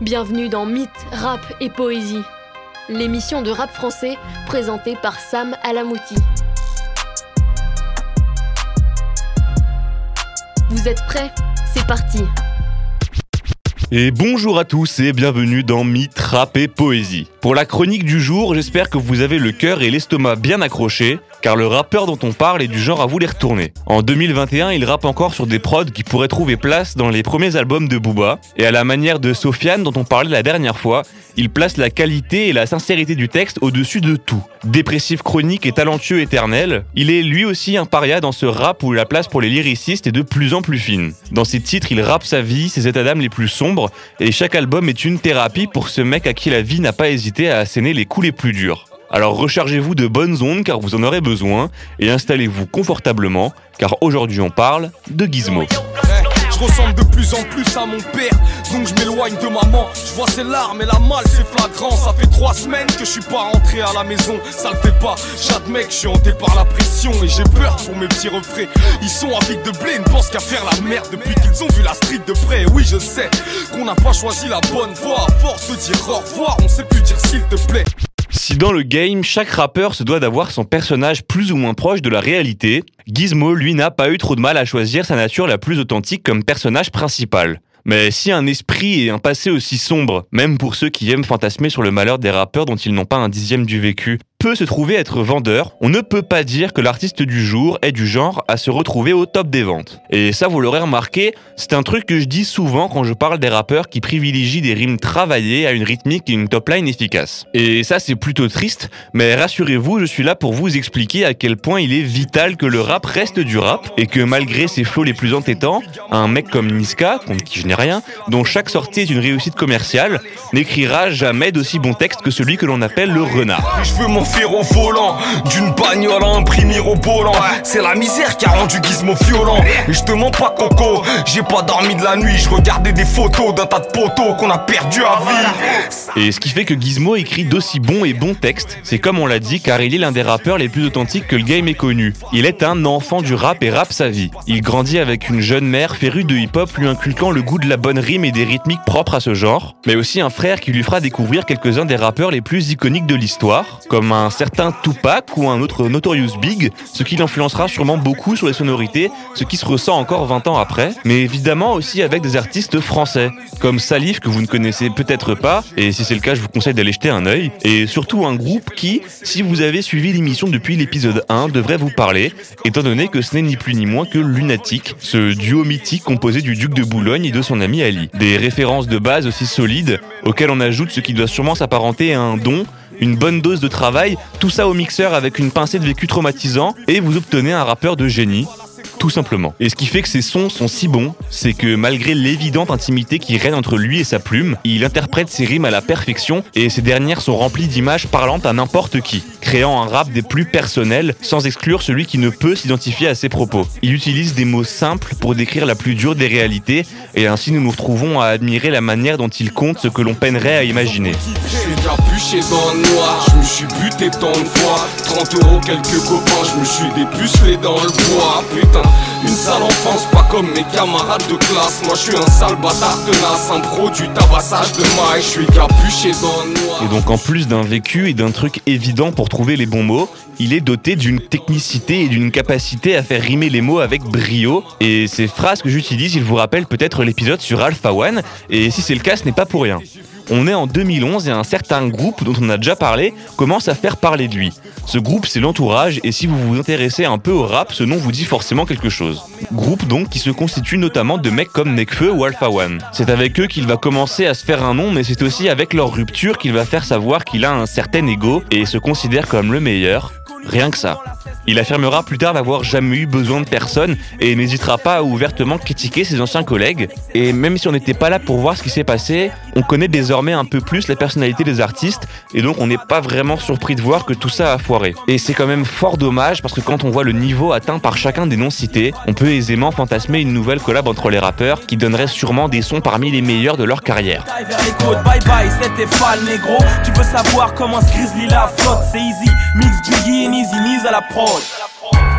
Bienvenue dans Mythe, Rap et Poésie, l'émission de rap français présentée par Sam Alamouti. Vous êtes prêts? C'est parti Et bonjour à tous et bienvenue dans Mythe, Rap et Poésie. Pour la chronique du jour, j'espère que vous avez le cœur et l'estomac bien accrochés, car le rappeur dont on parle est du genre à vous les retourner. En 2021, il rappe encore sur des prods qui pourraient trouver place dans les premiers albums de Booba, et à la manière de Sofiane dont on parlait la dernière fois, il place la qualité et la sincérité du texte au-dessus de tout. Dépressif chronique et talentueux éternel, il est lui aussi un paria dans ce rap où la place pour les lyricistes est de plus en plus fine. Dans ses titres, il rappe sa vie, ses états d'âme les plus sombres, et chaque album est une thérapie pour ce mec à qui la vie n'a pas hésité à asséner les coups les plus durs. Alors rechargez-vous de bonnes ondes car vous en aurez besoin et installez-vous confortablement car aujourd'hui on parle de Gizmo. Je ressemble de plus en plus à mon père, donc je m'éloigne de maman. Je vois ses larmes et la malle, c'est flagrant. Ça fait trois semaines que je suis pas rentré à la maison. Ça le fait pas, j'admets que je suis hanté par la pression et j'ai peur pour mes petits refrains. Ils sont avec de blé, ne pensent qu'à faire la merde depuis qu'ils ont vu la street de près. Oui, je sais qu'on n'a pas choisi la bonne voie. À force de dire au revoir, on sait plus dire s'il te plaît. Si dans le game, chaque rappeur se doit d'avoir son personnage plus ou moins proche de la réalité, Gizmo, lui, n'a pas eu trop de mal à choisir sa nature la plus authentique comme personnage principal. Mais si un esprit et un passé aussi sombre, même pour ceux qui aiment fantasmer sur le malheur des rappeurs dont ils n'ont pas un dixième du vécu, peut se trouver être vendeur, on ne peut pas dire que l'artiste du jour est du genre à se retrouver au top des ventes. Et ça, vous l'aurez remarqué, c'est un truc que je dis souvent quand je parle des rappeurs qui privilégient des rimes travaillées à une rythmique et une top line efficace. Et ça, c'est plutôt triste, mais rassurez-vous, je suis là pour vous expliquer à quel point il est vital que le rap reste du rap, et que malgré ses flots les plus entêtants, un mec comme Niska, contre qui je n'ai rien, dont chaque sortie est une réussite commerciale, n'écrira jamais d'aussi bon texte que celui que l'on appelle le renard. Et ce qui fait que Gizmo écrit d'aussi bons et bons textes, c'est comme on l'a dit car il est l'un des rappeurs les plus authentiques que le game ait connu. Il est un enfant du rap et rappe sa vie. Il grandit avec une jeune mère férue de hip-hop lui inculquant le goût de la bonne rime et des rythmiques propres à ce genre, mais aussi un frère qui lui fera découvrir quelques-uns des rappeurs les plus iconiques de l'histoire, comme un certain Tupac ou un autre Notorious Big, ce qui l'influencera sûrement beaucoup sur les sonorités, ce qui se ressent encore 20 ans après, mais évidemment aussi avec des artistes français, comme Salif que vous ne connaissez peut-être pas, et si c'est le cas je vous conseille d'aller jeter un œil, et surtout un groupe qui, si vous avez suivi l'émission depuis l'épisode 1, devrait vous parler, étant donné que ce n'est ni plus ni moins que Lunatic, ce duo mythique composé du duc de Boulogne et de son ami Ali. Des références de base aussi solides, auxquelles on ajoute ce qui doit sûrement s'apparenter à un don, une bonne dose de travail, tout ça au mixeur avec une pincée de vécu traumatisant, et vous obtenez un rappeur de génie. Tout simplement. Et ce qui fait que ces sons sont si bons, c'est que malgré l'évidente intimité qui règne entre lui et sa plume, il interprète ses rimes à la perfection et ces dernières sont remplies d'images parlantes à n'importe qui, créant un rap des plus personnels sans exclure celui qui ne peut s'identifier à ses propos. Il utilise des mots simples pour décrire la plus dure des réalités et ainsi nous nous retrouvons à admirer la manière dont il compte ce que l'on peinerait à imaginer. Dans le noir Je me suis buté tant de fois 30 euros quelques copains Je me suis dépucelé dans le bois Putain une sale enfance pas comme mes camarades de classe Moi je suis un sale bâtard tenace Un pro du tabassage de maille Je suis capuché dans le noir Et donc en plus d'un vécu et d'un truc évident pour trouver les bons mots, il est doté d'une technicité et d'une capacité à faire rimer les mots avec brio. Et ces phrases que j'utilise, il vous rappelle peut-être l'épisode sur Alpha One. Et si c'est le cas, ce n'est pas pour rien. On est en 2011 et un certain groupe dont on a déjà parlé commence à faire parler de lui. Ce groupe, c'est l'entourage et si vous vous intéressez un peu au rap, ce nom vous dit forcément quelque chose. Groupe donc qui se constitue notamment de mecs comme Nekfeu ou Alpha One. C'est avec eux qu'il va commencer à se faire un nom, mais c'est aussi avec leur rupture qu'il va faire savoir qu'il a un certain ego et se considère comme le meilleur. Rien que ça. Il affirmera plus tard n'avoir jamais eu besoin de personne et n'hésitera pas à ouvertement critiquer ses anciens collègues. Et même si on n'était pas là pour voir ce qui s'est passé, on connaît désormais un peu plus la personnalité des artistes et donc on n'est pas vraiment surpris de voir que tout ça a foiré. Et c'est quand même fort dommage parce que quand on voit le niveau atteint par chacun des noms cités, on peut aisément fantasmer une nouvelle collab entre les rappeurs qui donnerait sûrement des sons parmi les meilleurs de leur carrière. Tu savoir comment ce grizzly flotte C'est easy, mix à la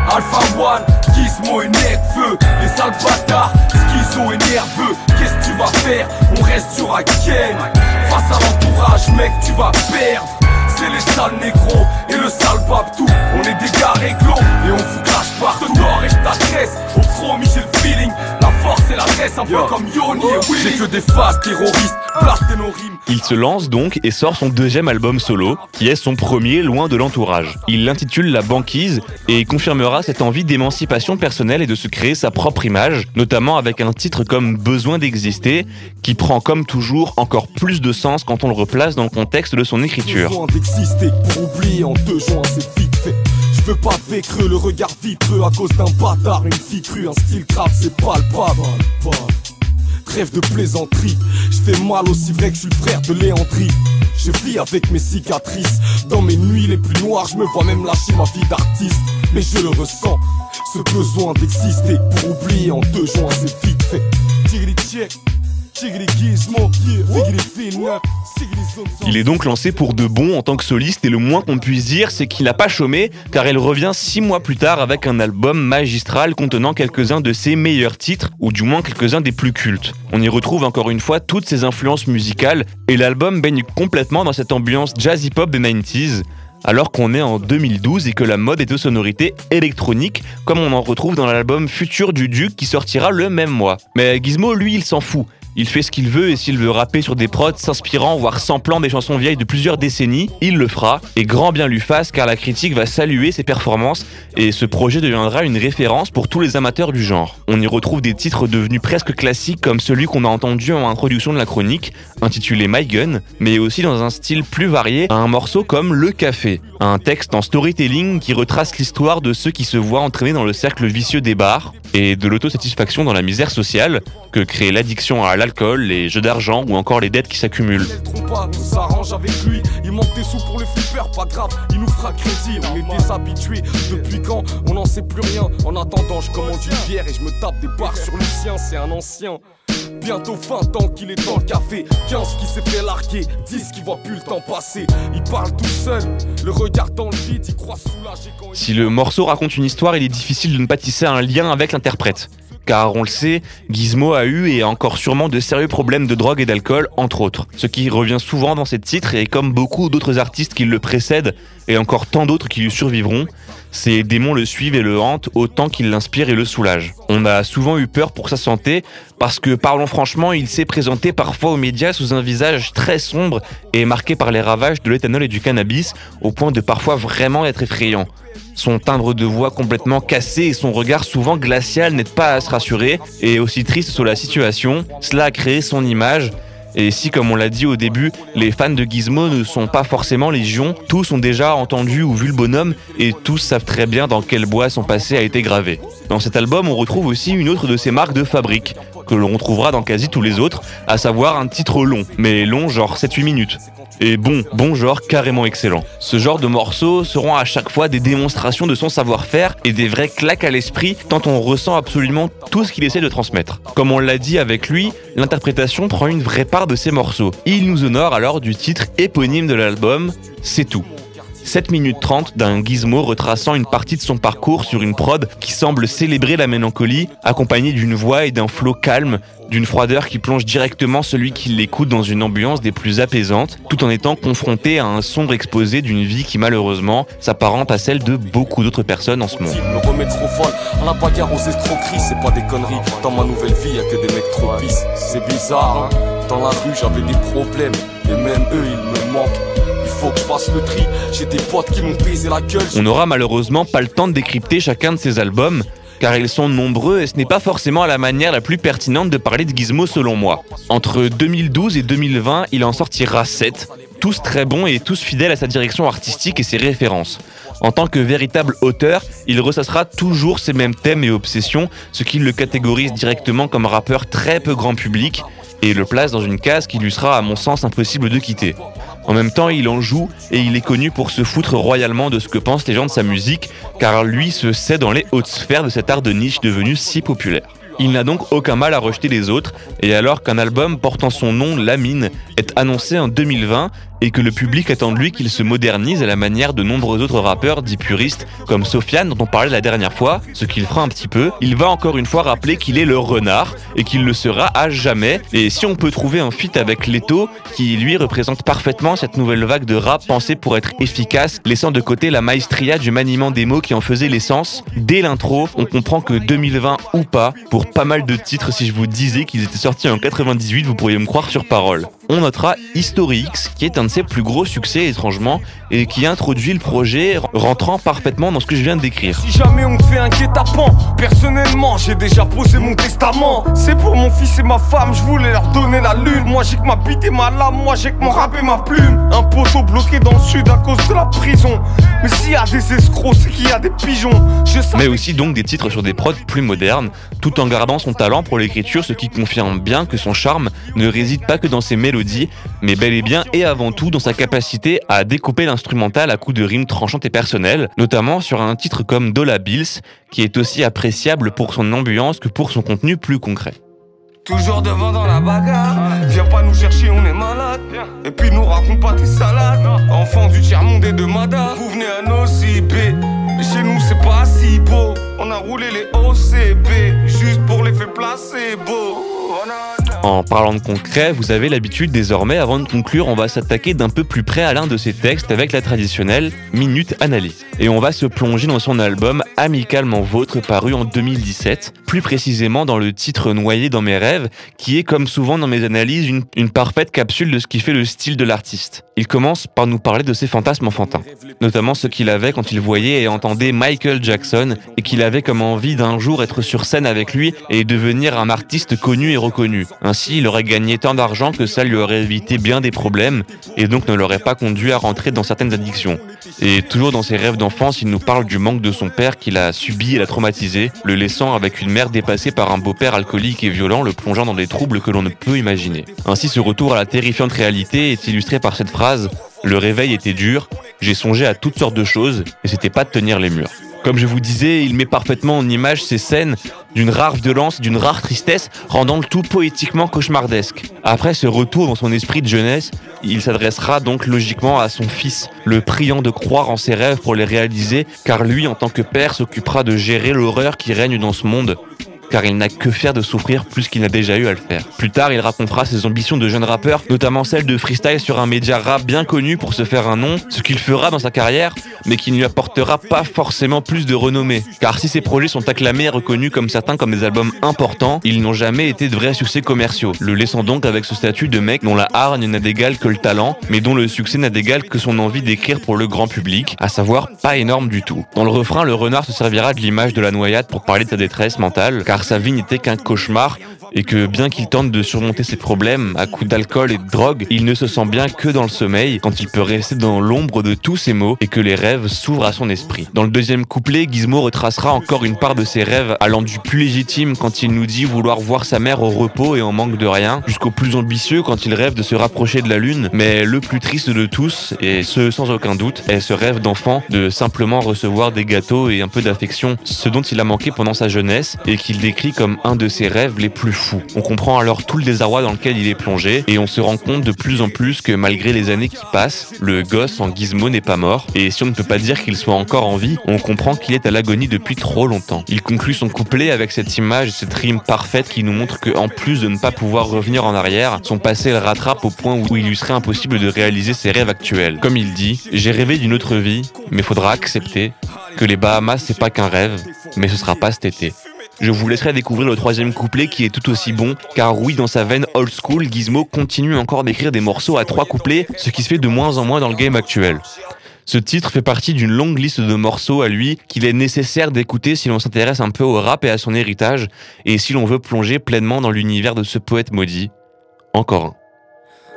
Alpha One, Gizmo et Nekfeu Les sales bâtards, schizo et nerveux. Qu'est-ce que tu vas faire? On reste sur à Face à l'entourage mec tu vas perdre. C'est les sales négros et le sale tout On est des gars réglo et on vous crache partout. Dehors et je t'agresse Au promis j'ai le feeling force et l'adresse un peu comme Yoni et Willy J'ai que des phases terroristes il se lance donc et sort son deuxième album solo, qui est son premier loin de l'entourage. Il l'intitule La Banquise et confirmera cette envie d'émancipation personnelle et de se créer sa propre image, notamment avec un titre comme Besoin d'exister, qui prend comme toujours encore plus de sens quand on le replace dans le contexte de son écriture. Besoin d'exister pour oublier en deux jours, c'est vite fait. Je veux pas vécre le regard vitreux à cause d'un bâtard, une fille crue, un style crap, c'est palpable. Rêve de plaisanterie. Je fais mal aussi vrai que je suis le frère de Léandrie. Je vis avec mes cicatrices. Dans mes nuits les plus noires, je me vois même lâcher ma vie d'artiste. Mais je le ressens, ce besoin d'exister. Pour oublier en deux jours, c'est vite fait. Il est donc lancé pour de bon en tant que soliste et le moins qu'on puisse dire c'est qu'il n'a pas chômé car il revient six mois plus tard avec un album magistral contenant quelques-uns de ses meilleurs titres ou du moins quelques-uns des plus cultes. On y retrouve encore une fois toutes ses influences musicales et l'album baigne complètement dans cette ambiance jazzy pop des 90s alors qu'on est en 2012 et que la mode est aux sonorités électroniques, comme on en retrouve dans l'album Futur du Duc qui sortira le même mois. Mais Gizmo, lui, il s'en fout. Il fait ce qu'il veut et s'il veut rapper sur des prods s'inspirant voire samplant des chansons vieilles de plusieurs décennies, il le fera et grand bien lui fasse car la critique va saluer ses performances et ce projet deviendra une référence pour tous les amateurs du genre. On y retrouve des titres devenus presque classiques comme celui qu'on a entendu en introduction de la chronique, intitulé My Gun, mais aussi dans un style plus varié un morceau comme Le Café, un texte en storytelling qui retrace l'histoire de ceux qui se voient entraînés dans le cercle vicieux des bars et de l'autosatisfaction dans la misère sociale que crée l'addiction à l'alcool, les jeux d'argent ou encore les dettes qui s'accumulent. il manque des sous pour le flipper, pas grave, il nous fera crédit, on est déshabitués. Depuis quand on n'en sait plus rien. En attendant, je commande une bière et je me tape des barres sur le sien, c'est un ancien. Bientôt 20 ans qu'il est dans le café 15 qui s'est fait larguer 10 qui voit plus le temps passer Il parle tout seul, le regard dans le vide Il croit soulagé quand Si le morceau raconte une histoire, il est difficile de ne pas tisser un lien avec l'interprète car on le sait, Gizmo a eu et encore sûrement de sérieux problèmes de drogue et d'alcool, entre autres. Ce qui revient souvent dans ses titres et comme beaucoup d'autres artistes qui le précèdent et encore tant d'autres qui lui survivront, ces démons le suivent et le hantent autant qu'ils l'inspirent et le soulagent. On a souvent eu peur pour sa santé parce que, parlons franchement, il s'est présenté parfois aux médias sous un visage très sombre et marqué par les ravages de l'éthanol et du cannabis au point de parfois vraiment être effrayant. Son timbre de voix complètement cassé et son regard souvent glacial n'aident pas à se rassurer et aussi triste sur la situation, cela a créé son image et si, comme on l'a dit au début, les fans de Gizmo ne sont pas forcément légion, tous ont déjà entendu ou vu le bonhomme et tous savent très bien dans quel bois son passé a été gravé. Dans cet album, on retrouve aussi une autre de ses marques de fabrique, que l'on retrouvera dans quasi tous les autres, à savoir un titre long, mais long genre 7-8 minutes et bon, bon genre carrément excellent. Ce genre de morceaux seront à chaque fois des démonstrations de son savoir-faire et des vrais claques à l'esprit tant on ressent absolument tout ce qu'il essaie de transmettre. Comme on l'a dit avec lui, l'interprétation prend une vraie part de ses morceaux. Il nous honore alors du titre éponyme de l'album, C'est tout. 7 minutes 30 d'un gizmo retraçant une partie de son parcours sur une prod qui semble célébrer la mélancolie, accompagnée d'une voix et d'un flot calme, d'une froideur qui plonge directement celui qui l'écoute dans une ambiance des plus apaisantes, tout en étant confronté à un sombre exposé d'une vie qui malheureusement s'apparente à celle de beaucoup d'autres personnes en ce monde. Me remettre trop folle, à la bagarre aux escroqueries, c'est pas des conneries. Dans ma nouvelle On n'aura malheureusement pas le temps de décrypter chacun de ces albums, car ils sont nombreux et ce n'est pas forcément la manière la plus pertinente de parler de Gizmo selon moi. Entre 2012 et 2020, il en sortira 7, tous très bons et tous fidèles à sa direction artistique et ses références. En tant que véritable auteur, il ressassera toujours ses mêmes thèmes et obsessions, ce qui le catégorise directement comme rappeur très peu grand public et le place dans une case qui lui sera à mon sens impossible de quitter. En même temps, il en joue et il est connu pour se foutre royalement de ce que pensent les gens de sa musique, car lui se sait dans les hautes sphères de cet art de niche devenu si populaire. Il n'a donc aucun mal à rejeter les autres, et alors qu'un album portant son nom, Lamine, est annoncé en 2020, et que le public attend de lui qu'il se modernise à la manière de nombreux autres rappeurs dits puristes, comme Sofiane dont on parlait la dernière fois, ce qu'il fera un petit peu, il va encore une fois rappeler qu'il est le renard, et qu'il le sera à jamais, et si on peut trouver un feat avec Leto, qui lui représente parfaitement cette nouvelle vague de rap pensée pour être efficace, laissant de côté la maestria du maniement des mots qui en faisait l'essence, dès l'intro, on comprend que 2020 ou pas, pour pas mal de titres, si je vous disais qu'ils étaient sortis en 98, vous pourriez me croire sur parole. On notera X, qui est un de ses plus gros succès étrangement, et qui introduit le projet rentrant parfaitement dans ce que je viens de décrire. Si jamais on fait un guet-apens, personnellement j'ai déjà posé mon testament. C'est pour mon fils et ma femme, je voulais leur donner la lune. Moi j'ai que ma bite et ma lame, moi j'ai que mon rap et ma plume. Un poteau bloqué dans le sud à cause de la prison. Mais s'il y a des escrocs, c'est qu'il y a des pigeons. Mais aussi donc des titres sur des prods plus modernes, tout en gardant son talent pour l'écriture, ce qui confirme bien que son charme ne réside pas que dans ses mélodies, mais bel et bien et avant tout dans sa capacité à découper l'instrumental à coups de rimes tranchantes et personnelles, notamment sur un titre comme Dola Bills, qui est aussi appréciable pour son ambiance que pour son contenu plus concret. Toujours devant dans la bagarre. Viens pas nous chercher, on est malade. Et puis nous raconte pas tes salades. Enfant du tiers-monde et de Mada. Vous venez à nos. Mais chez nous, c'est pas si beau. On a roulé les OCB. Juste pour l'effet placebo. En parlant de concret, vous avez l'habitude désormais, avant de conclure, on va s'attaquer d'un peu plus près à l'un de ses textes avec la traditionnelle Minute Analyse. Et on va se plonger dans son album Amicalement Vôtre paru en 2017, plus précisément dans le titre Noyé dans mes rêves, qui est comme souvent dans mes analyses une, une parfaite capsule de ce qui fait le style de l'artiste. Il commence par nous parler de ses fantasmes enfantins, notamment ce qu'il avait quand il voyait et entendait Michael Jackson et qu'il avait comme envie d'un jour être sur scène avec lui et devenir un artiste connu et reconnu. Ainsi, il aurait gagné tant d'argent que ça lui aurait évité bien des problèmes et donc ne l'aurait pas conduit à rentrer dans certaines addictions. Et toujours dans ses rêves d'enfance, il nous parle du manque de son père qu'il a subi et l'a traumatisé, le laissant avec une mère dépassée par un beau-père alcoolique et violent, le plongeant dans des troubles que l'on ne peut imaginer. Ainsi, ce retour à la terrifiante réalité est illustré par cette phrase Le réveil était dur, j'ai songé à toutes sortes de choses et c'était pas de tenir les murs. Comme je vous disais, il met parfaitement en image ces scènes d'une rare violence, d'une rare tristesse, rendant le tout poétiquement cauchemardesque. Après ce retour dans son esprit de jeunesse, il s'adressera donc logiquement à son fils, le priant de croire en ses rêves pour les réaliser, car lui, en tant que père, s'occupera de gérer l'horreur qui règne dans ce monde car il n'a que faire de souffrir plus qu'il n'a déjà eu à le faire. Plus tard, il racontera ses ambitions de jeune rappeur, notamment celle de freestyle sur un média rap bien connu pour se faire un nom, ce qu'il fera dans sa carrière, mais qui ne lui apportera pas forcément plus de renommée. Car si ses projets sont acclamés et reconnus comme certains comme des albums importants, ils n'ont jamais été de vrais succès commerciaux, le laissant donc avec ce statut de mec dont la hargne n'a d'égal que le talent, mais dont le succès n'a d'égal que son envie d'écrire pour le grand public, à savoir pas énorme du tout. Dans le refrain, le renard se servira de l'image de la noyade pour parler de sa détresse mentale, car sa vie n'était qu'un cauchemar et que bien qu'il tente de surmonter ses problèmes à coups d'alcool et de drogue, il ne se sent bien que dans le sommeil quand il peut rester dans l'ombre de tous ses maux et que les rêves s'ouvrent à son esprit. Dans le deuxième couplet, Gizmo retracera encore une part de ses rêves allant du plus légitime quand il nous dit vouloir voir sa mère au repos et en manque de rien, jusqu'au plus ambitieux quand il rêve de se rapprocher de la lune, mais le plus triste de tous, et ce sans aucun doute, est ce rêve d'enfant de simplement recevoir des gâteaux et un peu d'affection, ce dont il a manqué pendant sa jeunesse et qu'il décrit comme un de ses rêves les plus on comprend alors tout le désarroi dans lequel il est plongé et on se rend compte de plus en plus que malgré les années qui passent, le gosse en gizmo n'est pas mort et si on ne peut pas dire qu'il soit encore en vie, on comprend qu'il est à l'agonie depuis trop longtemps. Il conclut son couplet avec cette image et cette rime parfaite qui nous montre que en plus de ne pas pouvoir revenir en arrière, son passé le rattrape au point où il lui serait impossible de réaliser ses rêves actuels. Comme il dit, j'ai rêvé d'une autre vie, mais faudra accepter que les Bahamas c'est pas qu'un rêve, mais ce sera pas cet été. Je vous laisserai découvrir le troisième couplet qui est tout aussi bon, car oui, dans sa veine old school, Gizmo continue encore d'écrire des morceaux à trois couplets, ce qui se fait de moins en moins dans le game actuel. Ce titre fait partie d'une longue liste de morceaux à lui qu'il est nécessaire d'écouter si l'on s'intéresse un peu au rap et à son héritage, et si l'on veut plonger pleinement dans l'univers de ce poète maudit. Encore un.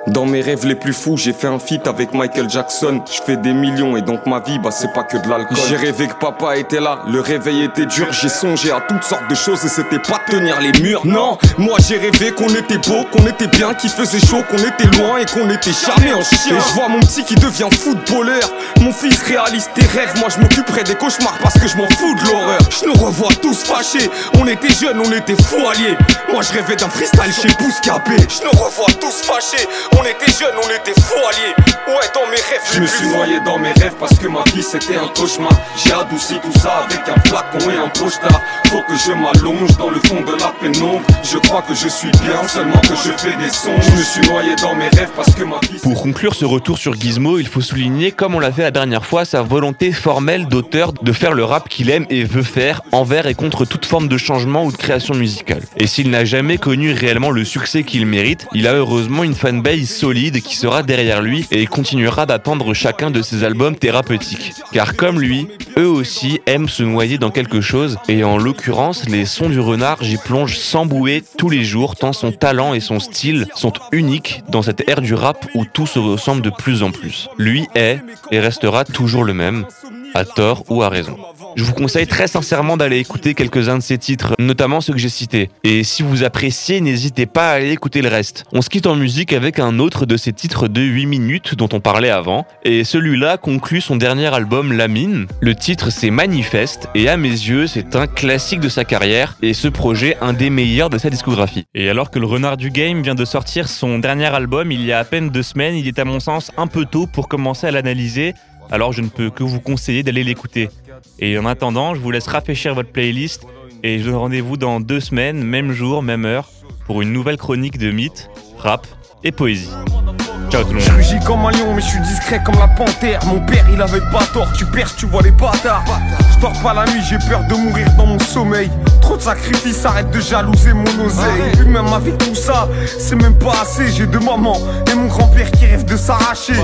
Dans mes rêves les plus fous, j'ai fait un feat avec Michael Jackson. Je fais des millions et donc ma vie, bah c'est pas que de l'alcool. J'ai rêvé que papa était là, le réveil était dur. J'ai songé à toutes sortes de choses et c'était pas tenir les murs. Non, moi j'ai rêvé qu'on était beau, qu'on était bien, qu'il faisait chaud, qu'on était loin et qu'on était jamais en chien. Et je vois mon petit qui devient footballeur. Mon fils réalise tes rêves, moi je m'occuperai des cauchemars parce que je m'en fous de l'horreur. Je nous revois tous fâchés, on était jeunes, on était fous alliés. Moi je rêvais d'un freestyle chez Bouscapé. Je nous revois tous fâchés, on était jeunes, on était fous alliés. Ouais, dans mes rêves, je me suis noyé dans mes rêves parce que ma vie c'était un cauchemar. J'ai adouci tout ça avec un flacon et un poche-tard. Faut que je m'allonge dans le fond de la pénombre. Je crois que je suis bien, seulement que je fais des sons. Je me suis noyé dans mes rêves parce que ma vie. Pour conclure ce retour sur Gizmo, il faut souligner, comme on l'a fait la dernière fois, sa volonté formelle d'auteur de faire le rap qu'il aime et veut faire envers et contre toute forme de changement ou de création musicale. Et s'il n'a jamais connu réellement le succès qu'il mérite, il a heureusement une fanbase solide qui sera derrière lui et continuera d'attendre chacun de ses albums thérapeutiques. Car comme lui, eux aussi aiment se noyer dans quelque chose et en l'occurrence, les sons du renard, j'y plonge sans bouée tous les jours tant son talent et son style sont uniques dans cette ère du rap où tout se ressemble de plus en plus. Lui est et restera toujours le même, à tort ou à raison. Je vous conseille très sincèrement d'aller écouter quelques-uns de ses titres, notamment ceux que j'ai cités. Et si vous appréciez, n'hésitez pas à aller écouter le reste. On se quitte en musique avec un autre de ses titres de 8 minutes dont on parlait avant, et celui-là conclut son dernier album La Mine. Le titre c'est Manifeste, et à mes yeux c'est un classique de sa carrière, et ce projet un des meilleurs de sa discographie. Et alors que le renard du game vient de sortir son dernier album il y a à peine deux semaines, il est à mon sens un peu tôt pour commencer à l'analyser, alors je ne peux que vous conseiller d'aller l'écouter. Et en attendant, je vous laisse rafraîchir votre playlist et je vous donne rendez-vous dans deux semaines, même jour, même heure, pour une nouvelle chronique de mythes, rap et poésie. Ciao tout le monde. Je rugis comme un lion, mais je suis discret comme la panthère. Mon père, il avait pas tort, tu perces, tu vois les bâtards. Je dors pas la nuit, j'ai peur de mourir dans mon sommeil. Trop de sacrifices, arrête de jalouser mon oseille. Puis même avec tout ça, c'est même pas assez. J'ai deux mamans et mon grand-père qui rêve de s'arracher.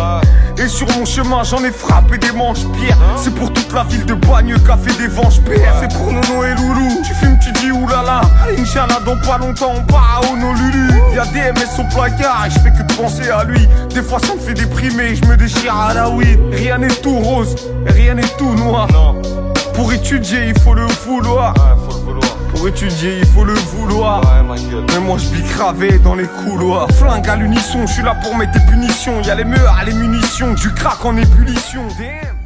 Et sur mon chemin, j'en ai frappé des manches pierre. C'est pour toute la ville de Bagneux qu'a fait des venges père. C'est pour Nono et Loulou. Tu fumes, tu dis oulala. Inch'Allah, dans pas longtemps, on part à Honolulu. Y'a des MS au placard et je fais que de penser à lui. Des fois, ça me fait déprimer, je me déchire à la weed. Rien n'est tout rose, rien n'est tout noir. Pour étudier, il faut le vouloir. Pour étudier, il faut le vouloir. Mais moi, je cravé dans les couloirs. Flingue à l'unisson, je suis là pour mettre des punitions. Y'a les meurs, les munitions, du crack en ébullition. Damn.